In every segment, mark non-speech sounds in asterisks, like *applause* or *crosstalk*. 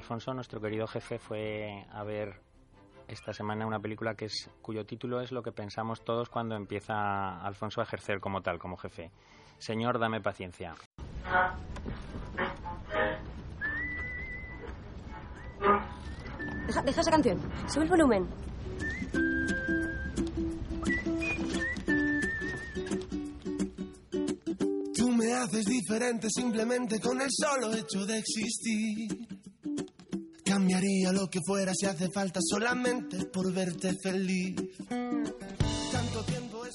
Alfonso, nuestro querido jefe, fue a ver esta semana una película que es cuyo título es lo que pensamos todos cuando empieza Alfonso a ejercer como tal, como jefe. Señor, dame paciencia. Deja, deja esa canción. Sube el volumen. Tú me haces diferente simplemente con el solo hecho de existir. Cambiaría lo que fuera si hace falta solamente por verte feliz.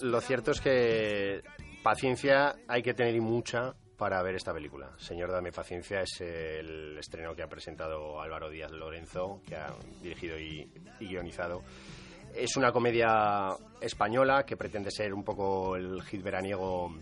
Lo cierto es que paciencia hay que tener y mucha para ver esta película. Señor, dame paciencia es el estreno que ha presentado Álvaro Díaz Lorenzo, que ha dirigido y, y guionizado. Es una comedia española que pretende ser un poco el hit veraniego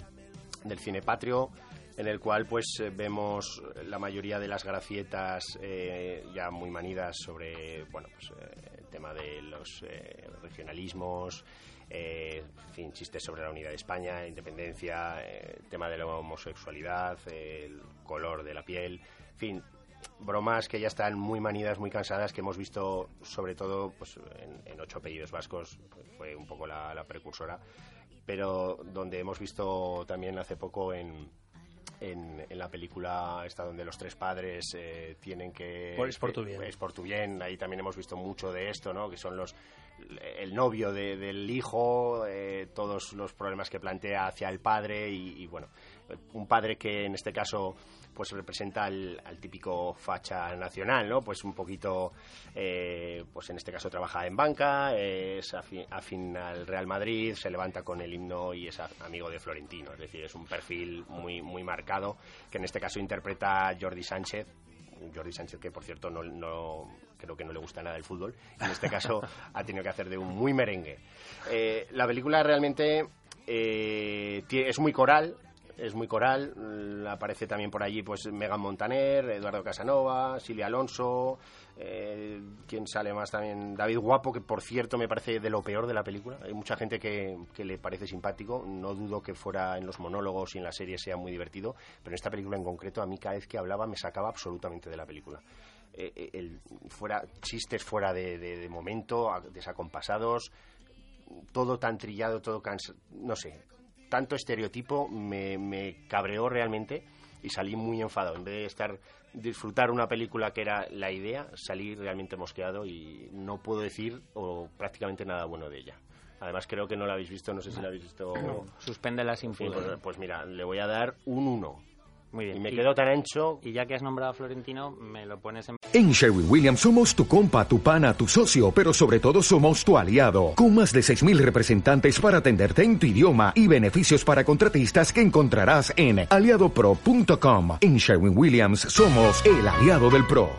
del cine patrio, en el cual pues eh, vemos la mayoría de las gracietas eh, ya muy manidas sobre bueno pues, eh, el tema de los eh, regionalismos, eh, fin, chistes sobre la unidad de España, independencia, eh, el tema de la homosexualidad, eh, el color de la piel, fin, bromas que ya están muy manidas, muy cansadas, que hemos visto sobre todo pues, en, en Ocho apellidos vascos, pues, fue un poco la, la precursora, pero donde hemos visto también hace poco en, en, en la película esta donde los tres padres eh, tienen que... Por- es por tu bien. Es por tu bien, ahí también hemos visto mucho de esto, ¿no? Que son los el novio de- del hijo, eh, todos los problemas que plantea hacia el padre y, bueno, un padre que en este caso pues representa al, típico facha nacional, ¿no? Pues un poquito, eh, pues en este caso trabaja en banca, es afín, al Real Madrid, se levanta con el himno y es amigo de Florentino, es decir, es un perfil muy, muy marcado que en este caso interpreta Jordi Sánchez, Jordi Sánchez, que por cierto no, no- creo que no le gusta nada el fútbol, en este caso *laughs* ha tenido que hacer de un muy merengue. Eh, la película realmente eh, es muy coral, es muy coral, mm, aparece también por allí pues Megan Montaner, Eduardo Casanova, Silvia Alonso, eh, ¿quién sale más también? David Guapo, que por cierto me parece de lo peor de la película. Hay mucha gente que, que le parece simpático, no dudo que fuera en los monólogos y en la serie sea muy divertido, pero en esta película en concreto a mí cada vez que hablaba me sacaba absolutamente de la película. Eh, eh, fuera chistes fuera de, de- de momento, desacompasados, todo tan trillado, todo cansa- no sé, tanto estereotipo me, me cabreó realmente y salí muy enfadado. En vez de estar disfrutar una película que era la idea, salí realmente mosqueado y no puedo decir o prácticamente nada bueno de ella. Además creo que no la habéis visto, no sé si la habéis visto. Suspéndela sin Sí, pudor. pues, pues mira, le voy a dar un 1. Muy bien. Y me quedo tan ancho. Y ya que has nombrado a Florentino, me lo pones en... En Sherwin Williams somos tu compa, tu pana, tu socio, pero sobre todo somos tu aliado, con más de 6.000 representantes para atenderte en tu idioma y beneficios para contratistas que encontrarás en aliadopro.com. En Sherwin Williams somos el aliado del PRO.